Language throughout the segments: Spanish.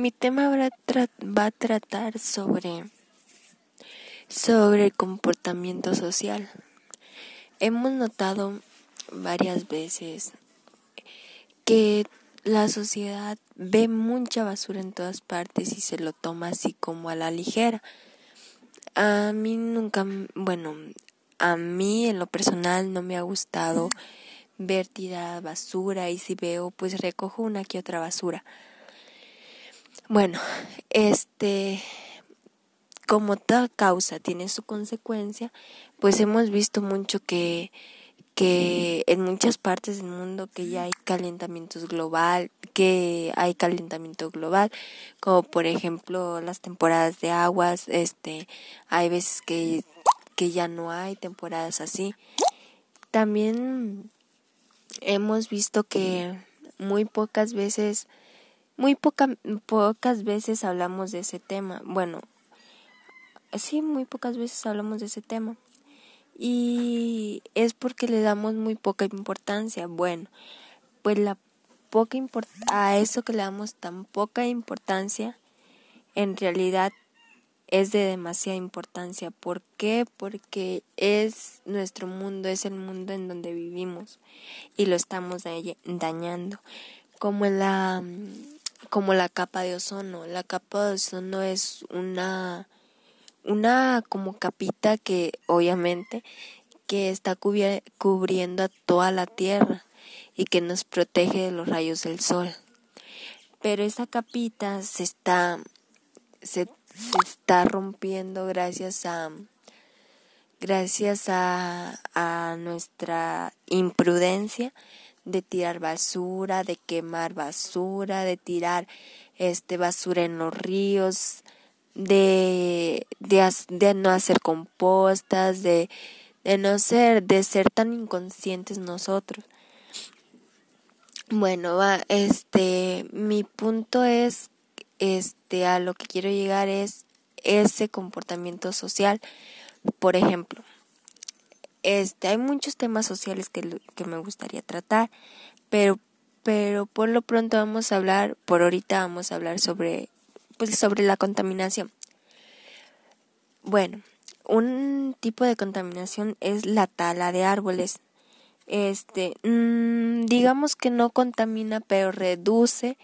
Mi tema va a tratar sobre, sobre el comportamiento social. Hemos notado varias veces que la sociedad ve mucha basura en todas partes y se lo toma así como a la ligera. A mí nunca, bueno, a mí en lo personal no me ha gustado ver tirada basura y si veo pues recojo una que otra basura. Bueno, este, como toda causa tiene su consecuencia, pues hemos visto mucho que, que en muchas partes del mundo que ya hay calentamientos global, que hay calentamiento global, como por ejemplo las temporadas de aguas, este, hay veces que, que ya no hay temporadas así. También hemos visto que muy pocas veces muy pocas veces hablamos de ese tema. Bueno, sí, muy pocas veces hablamos de ese tema. Y es porque le damos muy poca importancia. Bueno, pues la poca a eso que le damos tan poca importancia, en realidad es de demasiada importancia. ¿Por qué? Porque es nuestro mundo, es el mundo en donde vivimos y lo estamos dañando. Como la como la capa de ozono. La capa de ozono es una una como capita que obviamente que está cubriendo a toda la Tierra y que nos protege de los rayos del sol. Pero esa capita se está se, se está rompiendo gracias a gracias a, a nuestra imprudencia de tirar basura, de quemar basura, de tirar este basura en los ríos, de, de, no hacer compostas, de, de no ser, de ser tan inconscientes nosotros. Bueno, va, este, mi punto es, este, a lo que quiero llegar es ese comportamiento social. Por ejemplo, este, hay muchos temas sociales que, que me gustaría tratar, pero, pero por lo pronto vamos a hablar, por ahorita vamos a hablar sobre, pues sobre la contaminación. Bueno, un tipo de contaminación es la tala de árboles. Este, mmm, digamos que no contamina, pero reduce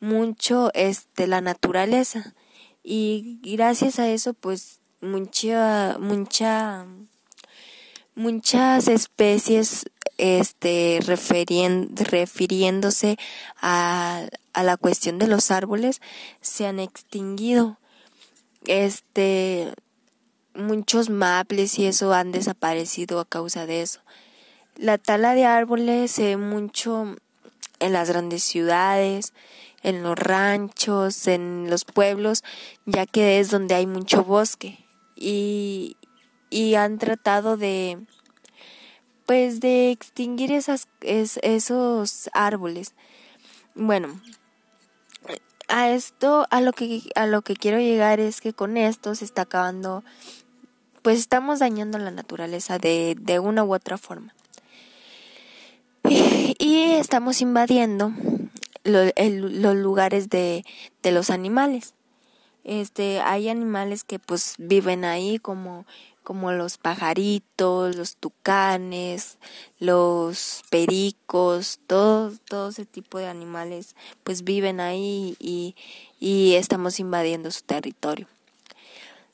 mucho este la naturaleza y gracias a eso pues mucha mucha muchas especies este refiriéndose a, a la cuestión de los árboles se han extinguido. Este muchos maples y eso han desaparecido a causa de eso. La tala de árboles se ve mucho en las grandes ciudades en los ranchos en los pueblos ya que es donde hay mucho bosque. Y, y han tratado de pues de extinguir esos árboles. Bueno, a esto a lo que a lo que quiero llegar es que con esto se está acabando pues estamos dañando la naturaleza de, de una u otra forma. Y, estamos invadiendo los lugares de, de los animales. Este, hay animales que pues viven ahí como como los pajaritos, los tucanes, los pericos, todo, todo ese tipo de animales pues viven ahí y, y estamos invadiendo su territorio.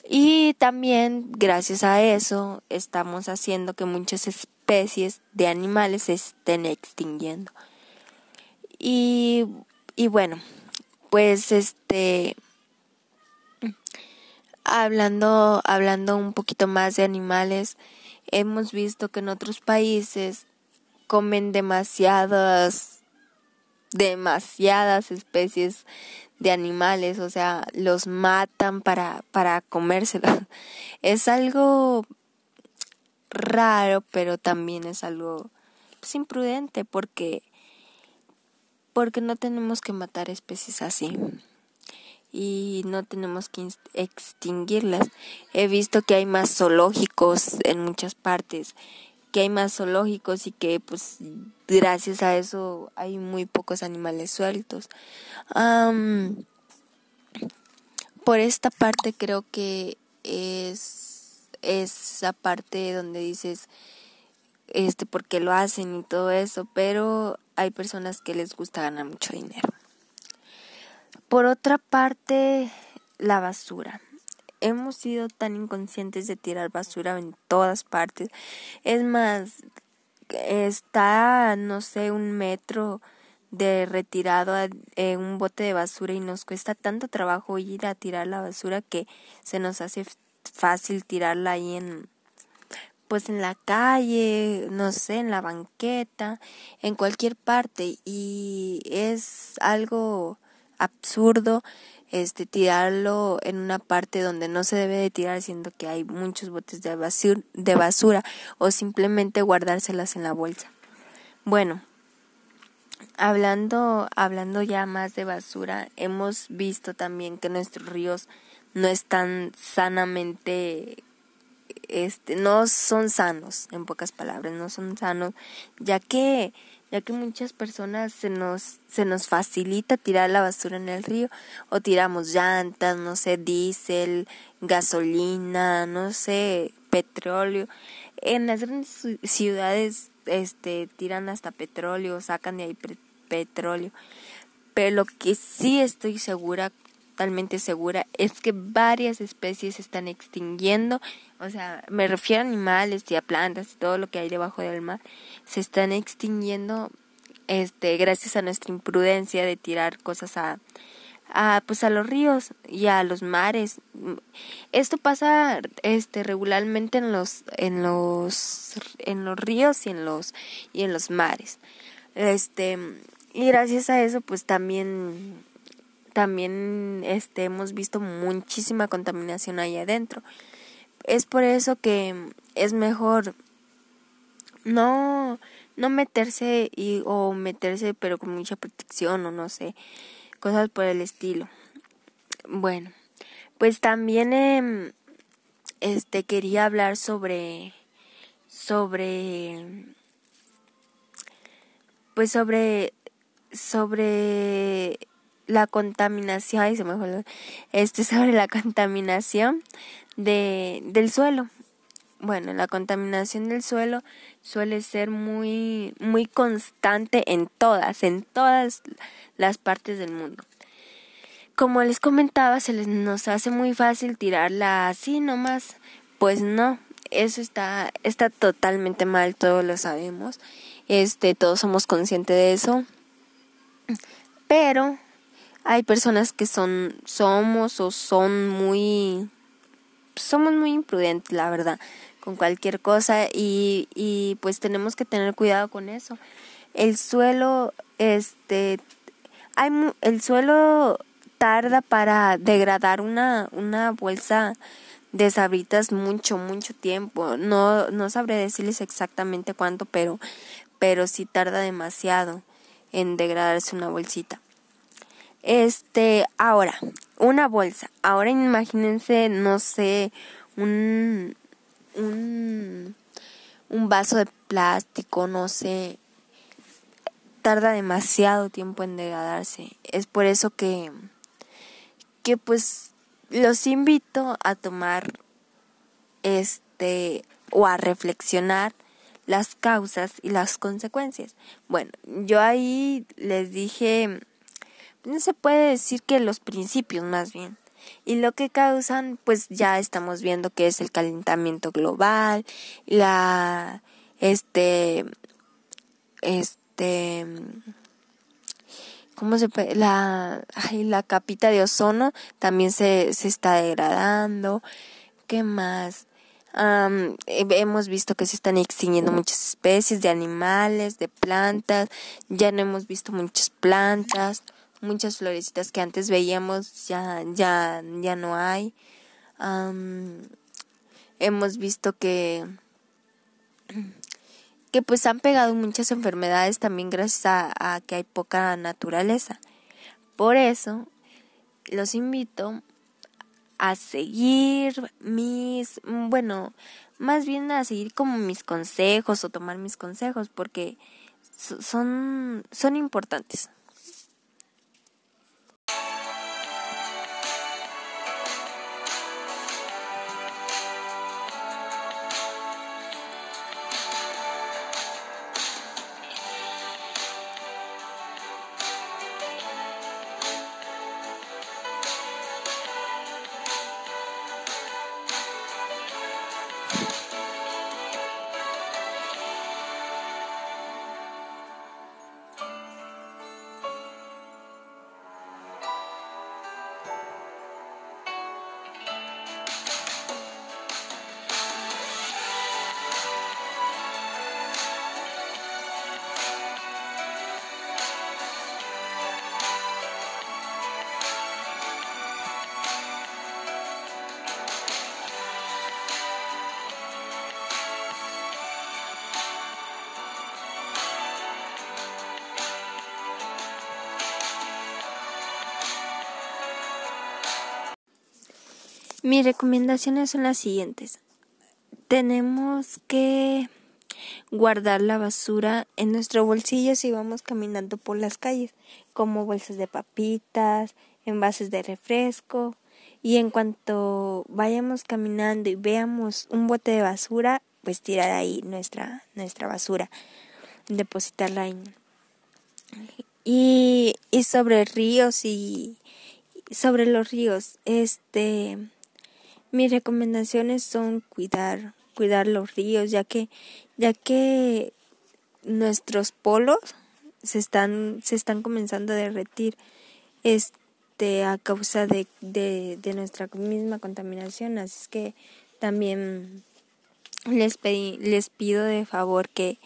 Y también gracias a eso estamos haciendo que muchas especies de animales se estén extinguiendo. Y, y bueno, pues este hablando, hablando un poquito más de animales, hemos visto que en otros países comen demasiadas, demasiadas especies de animales, o sea, los matan para, para comérselos. Es algo raro, pero también es algo pues, imprudente porque porque no tenemos que matar especies así y no tenemos que extinguirlas. He visto que hay más zoológicos en muchas partes, que hay más zoológicos y que pues gracias a eso hay muy pocos animales sueltos. por esta parte creo que es esa parte donde dices este por qué lo hacen y todo eso, pero hay personas que les gusta ganar mucho dinero. Por otra parte, la basura. Hemos sido tan inconscientes de tirar basura en todas partes. Es más, está, no sé, un metro de retirado en un bote de basura y nos cuesta tanto trabajo ir a tirar la basura que se nos hace fácil tirarla ahí en pues en la calle, no sé, en la banqueta, en cualquier parte y es algo absurdo este tirarlo en una parte donde no se debe de tirar siendo que hay muchos botes de basura, de basura o simplemente guardárselas en la bolsa. Bueno, hablando hablando ya más de basura, hemos visto también que nuestros ríos no están sanamente este, no son sanos, en pocas palabras, no son sanos, ya que, ya que muchas personas se nos, se nos facilita tirar la basura en el río, o tiramos llantas, no sé, diésel, gasolina, no sé, petróleo. En las grandes ciudades, este, tiran hasta petróleo, sacan de ahí petróleo. Pero lo que sí estoy segura totalmente segura es que varias especies se están extinguiendo, o sea, me refiero a animales y a plantas y todo lo que hay debajo del mar, se están extinguiendo este gracias a nuestra imprudencia de tirar cosas a a pues a los ríos y a los mares. Esto pasa este regularmente en los en los en los ríos y en los y en los mares. Este y gracias a eso pues también también este, hemos visto muchísima contaminación ahí adentro. Es por eso que es mejor no, no meterse y, o meterse pero con mucha protección o no sé, cosas por el estilo. Bueno, pues también eh, este quería hablar sobre sobre pues sobre sobre la contaminación, ay, se me este sobre la contaminación de, del suelo. Bueno, la contaminación del suelo suele ser muy, muy constante en todas, en todas las partes del mundo. Como les comentaba, se les, nos hace muy fácil tirarla así nomás. Pues no, eso está, está totalmente mal, todos lo sabemos. Este, todos somos conscientes de eso. Pero hay personas que son, somos o son muy, somos muy imprudentes, la verdad, con cualquier cosa y, y pues tenemos que tener cuidado con eso. El suelo, este, hay, el suelo tarda para degradar una, una bolsa de sabritas mucho, mucho tiempo. No, no sabré decirles exactamente cuánto, pero, pero sí tarda demasiado en degradarse una bolsita. Este, ahora, una bolsa. Ahora imagínense, no sé, un, un, un vaso de plástico, no sé. Tarda demasiado tiempo en degradarse. Es por eso que, que pues los invito a tomar este o a reflexionar las causas y las consecuencias. Bueno, yo ahí les dije no se puede decir que los principios más bien. Y lo que causan, pues ya estamos viendo que es el calentamiento global, la, este, este, ¿cómo se puede? La, la capita de ozono también se, se está degradando. ¿Qué más? hemos visto que se están extinguiendo muchas especies de animales, de plantas, ya no hemos visto muchas plantas muchas florecitas que antes veíamos ya ya ya no hay. Hemos visto que que pues han pegado muchas enfermedades también gracias a, a que hay poca naturaleza. Por eso los invito a seguir mis bueno más bien a seguir como mis consejos o tomar mis consejos porque son son importantes Mis recomendaciones son las siguientes. Tenemos que guardar la basura en nuestro bolsillo si vamos caminando por las calles, como bolsas de papitas, envases de refresco, y en cuanto vayamos caminando y veamos un bote de basura, pues tirar ahí nuestra nuestra basura, depositarla ahí. Y, y sobre ríos y sobre los ríos, este mis recomendaciones son cuidar, cuidar los ríos, ya que, ya que nuestros polos se están, se están comenzando a derretir este a causa de, de, nuestra misma contaminación. Así es que también les pedí, les pido de favor que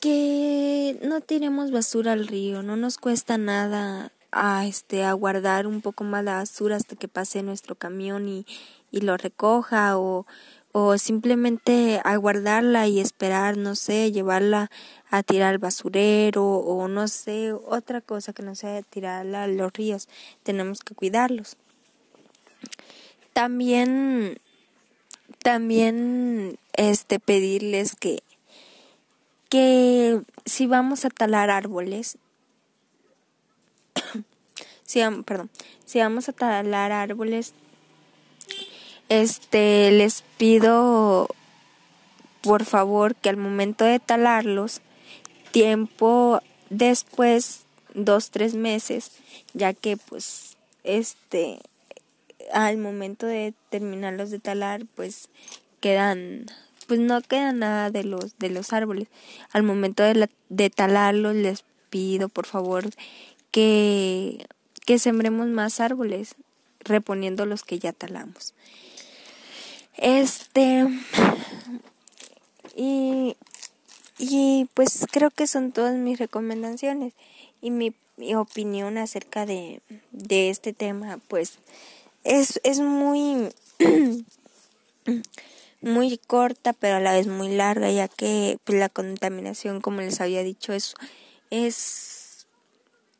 que no tiremos basura al río, no nos cuesta nada a este a guardar un poco más la basura hasta que pase nuestro camión y, y lo recoja o, o simplemente a guardarla y esperar, no sé, llevarla a tirar al basurero o no sé, otra cosa que no sea tirarla a los ríos. Tenemos que cuidarlos. También también este pedirles que que si vamos a talar árboles si, perdón, si vamos a talar árboles, este, les pido por favor que al momento de talarlos, tiempo después, dos, tres meses, ya que pues este, al momento de terminarlos de talar, pues quedan pues no queda nada de los de los árboles. Al momento de, de talarlos les pido por favor que, que sembremos más árboles, reponiendo los que ya talamos. Este, y, y pues creo que son todas mis recomendaciones y mi, mi opinión acerca de, de este tema, pues es, es muy, muy corta, pero a la vez muy larga, ya que pues, la contaminación, como les había dicho, es, es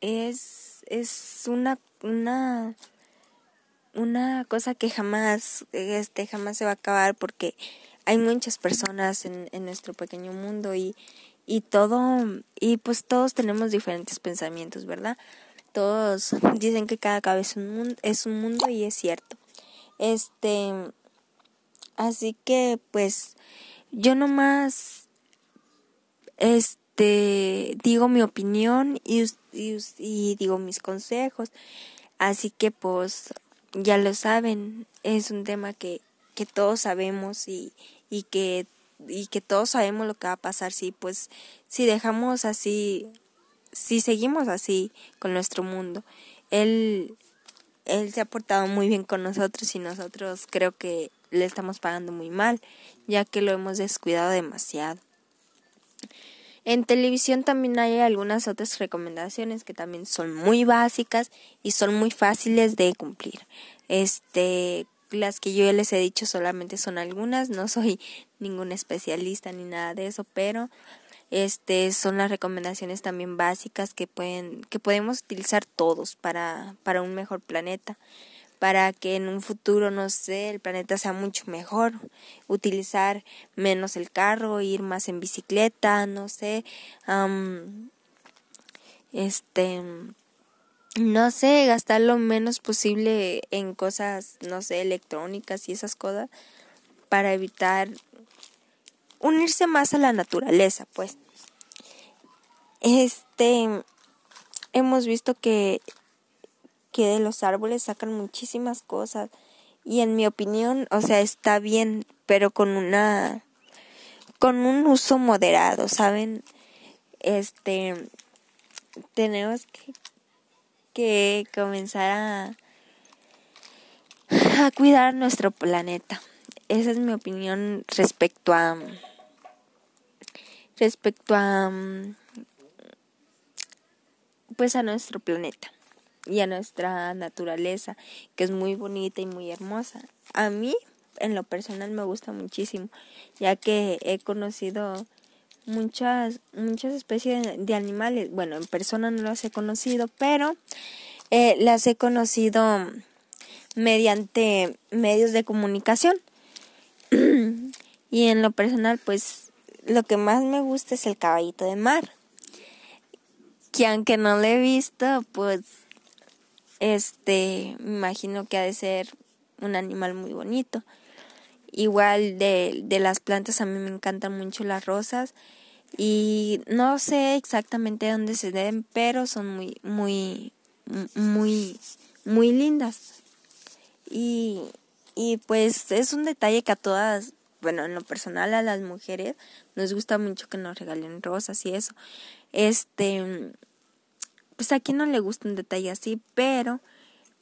es, es una, una, una cosa que jamás, este, jamás se va a acabar porque hay muchas personas en, en nuestro pequeño mundo y, y todo, y pues todos tenemos diferentes pensamientos, ¿verdad? Todos dicen que cada cabeza es un mundo, y es cierto. Este, así que pues yo nomás, este, te digo mi opinión y, y, digo mis consejos. Así que pues ya lo saben, es un tema que, que todos sabemos y, y que y que todos sabemos lo que va a pasar si pues si dejamos así si seguimos así con nuestro mundo él él se ha portado muy bien con nosotros y nosotros creo que le estamos pagando muy mal ya que lo hemos descuidado demasiado en televisión también hay algunas otras recomendaciones que también son muy básicas y son muy fáciles de cumplir. Este, las que yo les he dicho solamente son algunas, no soy ningún especialista ni nada de eso, pero este son las recomendaciones también básicas que pueden que podemos utilizar todos para para un mejor planeta para que en un futuro, no sé, el planeta sea mucho mejor, utilizar menos el carro, ir más en bicicleta, no sé, este, no sé, gastar lo menos posible en cosas, no sé, electrónicas y esas cosas, para evitar unirse más a la naturaleza, pues. Este, hemos visto que que de los árboles sacan muchísimas cosas y en mi opinión, o sea, está bien, pero con una con un uso moderado, ¿saben? Este tenemos que, que comenzar a a cuidar nuestro planeta. Esa es mi opinión respecto a respecto a pues a nuestro planeta y a nuestra naturaleza, que es muy bonita y muy hermosa. A mí, en lo personal, me gusta muchísimo, ya que he conocido muchas, muchas especies de animales. Bueno, en persona no las he conocido, pero eh, las he conocido mediante medios de comunicación. y en lo personal, pues lo que más me gusta es el caballito de mar. Que aunque no lo he visto, pues este, me imagino que ha de ser un animal muy bonito. Igual de, de las plantas a mí me encantan mucho las rosas y no sé exactamente dónde se den, pero son muy, muy, muy, muy lindas. Y, y pues es un detalle que a todas, bueno, en lo personal a las mujeres nos gusta mucho que nos regalen rosas y eso. Este, pues a quien no le gusta un detalle así, pero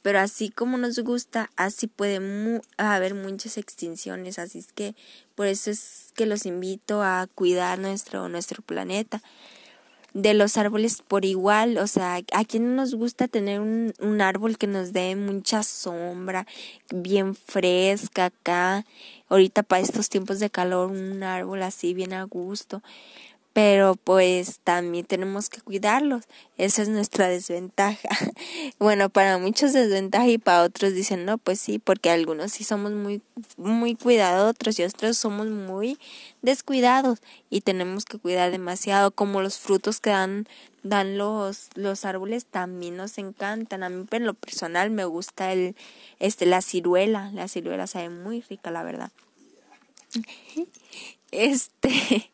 pero así como nos gusta, así puede haber muchas extinciones, así es que por eso es que los invito a cuidar nuestro nuestro planeta. De los árboles por igual, o sea, a quien nos gusta tener un, un árbol que nos dé mucha sombra, bien fresca acá, ahorita para estos tiempos de calor, un árbol así bien a gusto pero pues también tenemos que cuidarlos. Esa es nuestra desventaja. bueno, para muchos desventaja y para otros dicen, no, pues sí, porque algunos sí somos muy, muy cuidados, otros y otros somos muy descuidados y tenemos que cuidar demasiado, como los frutos que dan, dan los, los árboles también nos encantan. A mí en lo personal me gusta el, este, la ciruela, la ciruela sabe muy rica, la verdad. Este,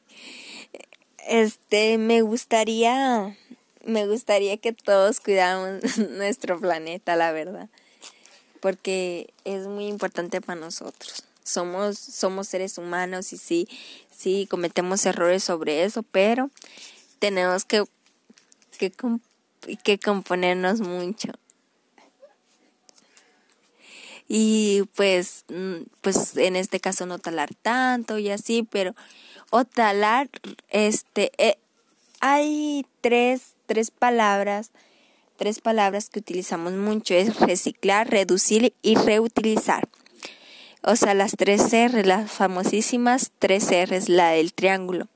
este, me gustaría, me gustaría que todos cuidáramos nuestro planeta, la verdad, porque es muy importante para nosotros. Somos, somos seres humanos y sí, sí, cometemos errores sobre eso, pero tenemos que, que, que componernos mucho. Y pues, mm, pues en este caso no talar tanto y así, pero o talar, este, eh, hay tres, tres palabras, tres palabras que utilizamos mucho, es reciclar, reducir y reutilizar. O sea, las tres R, las famosísimas tres R, la del triángulo.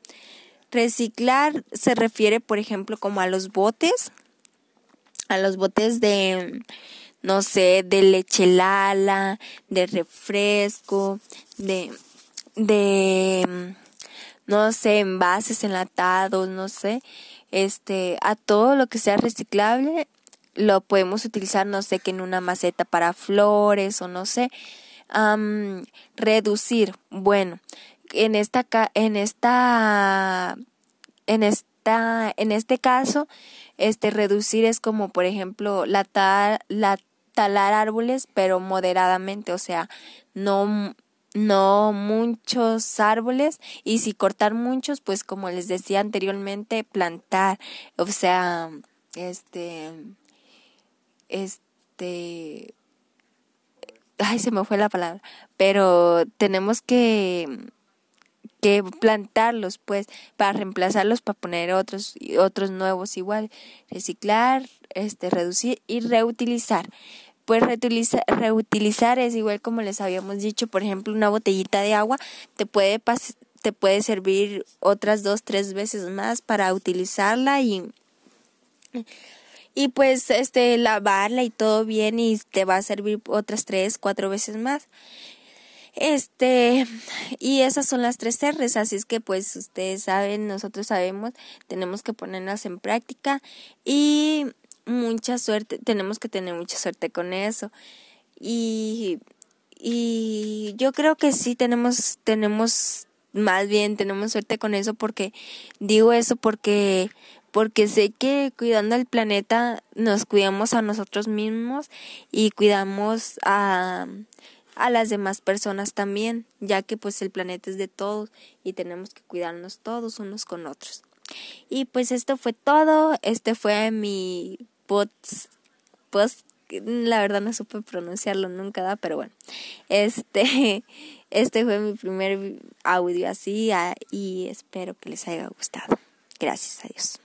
Reciclar se refiere, por ejemplo, como a los botes, a los botes de, no sé, de leche lala, de refresco, de, de, no sé, envases enlatados, no sé, este, a todo lo que sea reciclable lo podemos utilizar, no sé, que en una maceta para flores o no sé, reducir, bueno, en esta, en esta, en esta, en este caso, este, reducir es como, por ejemplo, la, la talar árboles, pero moderadamente, o sea, no no muchos árboles y si cortar muchos pues como les decía anteriormente plantar o sea este este ay se me fue la palabra pero tenemos que que plantarlos pues para reemplazarlos para poner otros otros nuevos igual reciclar este reducir y reutilizar pues reutilizar, es igual como les habíamos dicho, por ejemplo, una botellita de agua te puede te puede servir otras dos, tres veces más para utilizarla y y pues este lavarla y todo bien y te va a servir otras tres, cuatro veces más. Este, y esas son las tres R's, así es que pues ustedes saben, nosotros sabemos, tenemos que ponerlas en práctica y mucha suerte, tenemos que tener mucha suerte con eso. Y, y yo creo que sí tenemos, tenemos, más bien tenemos suerte con eso porque digo eso porque porque sé que cuidando al planeta nos cuidamos a nosotros mismos y cuidamos a, a las demás personas también, ya que pues el planeta es de todos y tenemos que cuidarnos todos unos con otros. Y pues esto fue todo, este fue mi post, la verdad no supe pronunciarlo nunca, ¿da? pero bueno, este, este fue mi primer audio así ah, y espero que les haya gustado. Gracias a Dios.